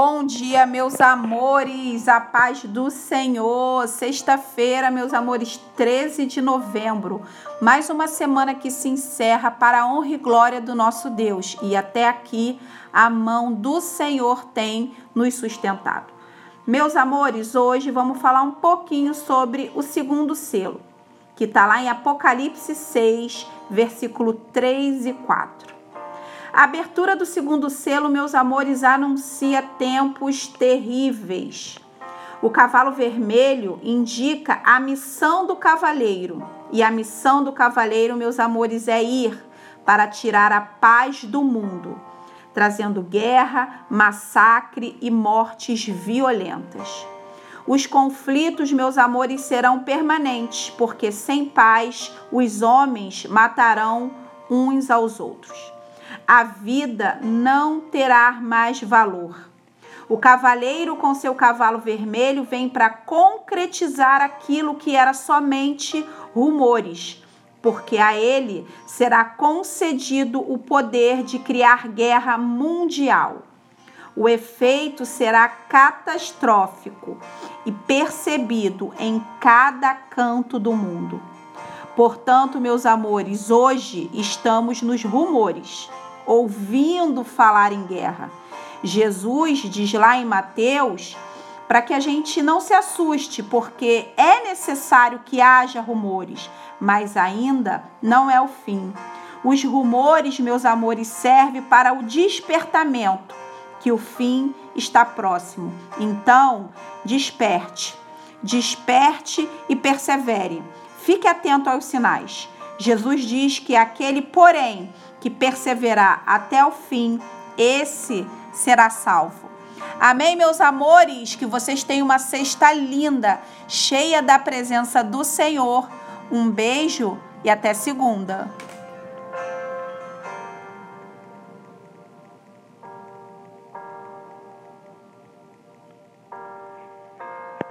Bom dia, meus amores, a paz do Senhor. Sexta-feira, meus amores, 13 de novembro. Mais uma semana que se encerra para a honra e glória do nosso Deus. E até aqui, a mão do Senhor tem nos sustentado. Meus amores, hoje vamos falar um pouquinho sobre o segundo selo, que está lá em Apocalipse 6, versículo 3 e 4. A abertura do segundo selo, meus amores, anuncia tempos terríveis. O cavalo vermelho indica a missão do cavaleiro, e a missão do cavaleiro, meus amores, é ir para tirar a paz do mundo, trazendo guerra, massacre e mortes violentas. Os conflitos, meus amores, serão permanentes, porque sem paz os homens matarão uns aos outros a vida não terá mais valor. O cavaleiro com seu cavalo vermelho vem para concretizar aquilo que era somente rumores, porque a ele será concedido o poder de criar guerra mundial. O efeito será catastrófico e percebido em cada canto do mundo. Portanto, meus amores, hoje estamos nos rumores ouvindo falar em guerra. Jesus diz lá em Mateus para que a gente não se assuste, porque é necessário que haja rumores, mas ainda não é o fim. Os rumores, meus amores, servem para o despertamento, que o fim está próximo. Então, desperte, desperte e persevere. Fique atento aos sinais. Jesus diz que aquele, porém, que perseverar até o fim, esse será salvo. Amém, meus amores? Que vocês tenham uma sexta linda, cheia da presença do Senhor. Um beijo e até segunda.